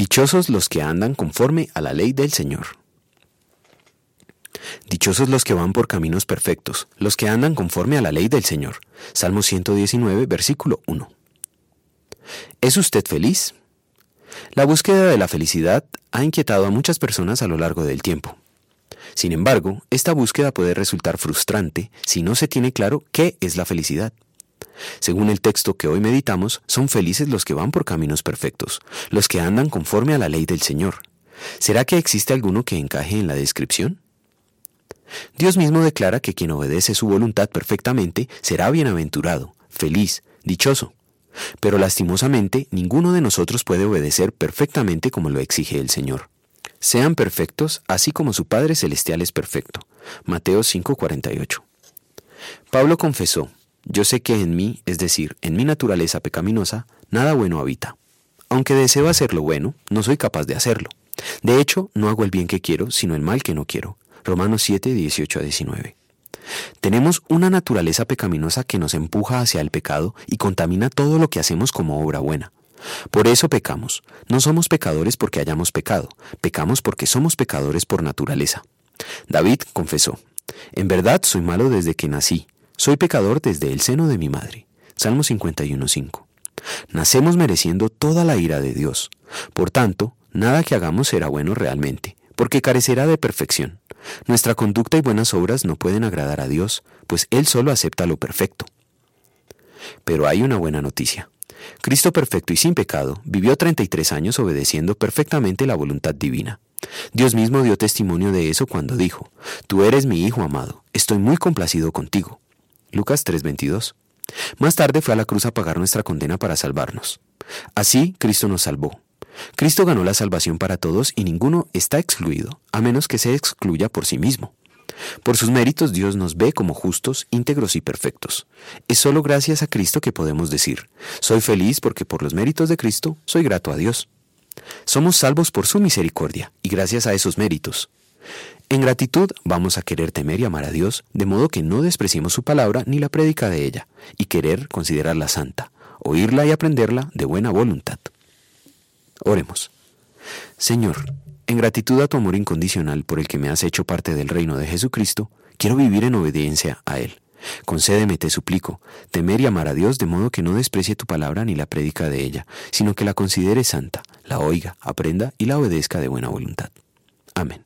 Dichosos los que andan conforme a la ley del Señor. Dichosos los que van por caminos perfectos, los que andan conforme a la ley del Señor. Salmo 119, versículo 1. ¿Es usted feliz? La búsqueda de la felicidad ha inquietado a muchas personas a lo largo del tiempo. Sin embargo, esta búsqueda puede resultar frustrante si no se tiene claro qué es la felicidad. Según el texto que hoy meditamos, son felices los que van por caminos perfectos, los que andan conforme a la ley del Señor. ¿Será que existe alguno que encaje en la descripción? Dios mismo declara que quien obedece su voluntad perfectamente será bienaventurado, feliz, dichoso. Pero lastimosamente ninguno de nosotros puede obedecer perfectamente como lo exige el Señor. Sean perfectos, así como su Padre Celestial es perfecto. Mateo 5:48. Pablo confesó, yo sé que en mí, es decir, en mi naturaleza pecaminosa, nada bueno habita. Aunque deseo hacer lo bueno, no soy capaz de hacerlo. De hecho, no hago el bien que quiero, sino el mal que no quiero. Romanos 7, 18 a 19. Tenemos una naturaleza pecaminosa que nos empuja hacia el pecado y contamina todo lo que hacemos como obra buena. Por eso pecamos. No somos pecadores porque hayamos pecado, pecamos porque somos pecadores por naturaleza. David confesó, En verdad soy malo desde que nací, soy pecador desde el seno de mi madre. Salmo 51.5. Nacemos mereciendo toda la ira de Dios. Por tanto, nada que hagamos será bueno realmente, porque carecerá de perfección. Nuestra conducta y buenas obras no pueden agradar a Dios, pues Él solo acepta lo perfecto. Pero hay una buena noticia. Cristo perfecto y sin pecado vivió 33 años obedeciendo perfectamente la voluntad divina. Dios mismo dio testimonio de eso cuando dijo, Tú eres mi Hijo amado, estoy muy complacido contigo. Lucas 3:22. Más tarde fue a la cruz a pagar nuestra condena para salvarnos. Así, Cristo nos salvó. Cristo ganó la salvación para todos y ninguno está excluido, a menos que se excluya por sí mismo. Por sus méritos Dios nos ve como justos, íntegros y perfectos. Es solo gracias a Cristo que podemos decir, soy feliz porque por los méritos de Cristo soy grato a Dios. Somos salvos por su misericordia y gracias a esos méritos. En gratitud vamos a querer temer y amar a Dios, de modo que no despreciemos su palabra ni la prédica de ella, y querer considerarla santa, oírla y aprenderla de buena voluntad. Oremos. Señor, en gratitud a tu amor incondicional por el que me has hecho parte del reino de Jesucristo, quiero vivir en obediencia a Él. Concédeme, te suplico, temer y amar a Dios de modo que no desprecie tu palabra ni la prédica de ella, sino que la considere santa, la oiga, aprenda y la obedezca de buena voluntad. Amén.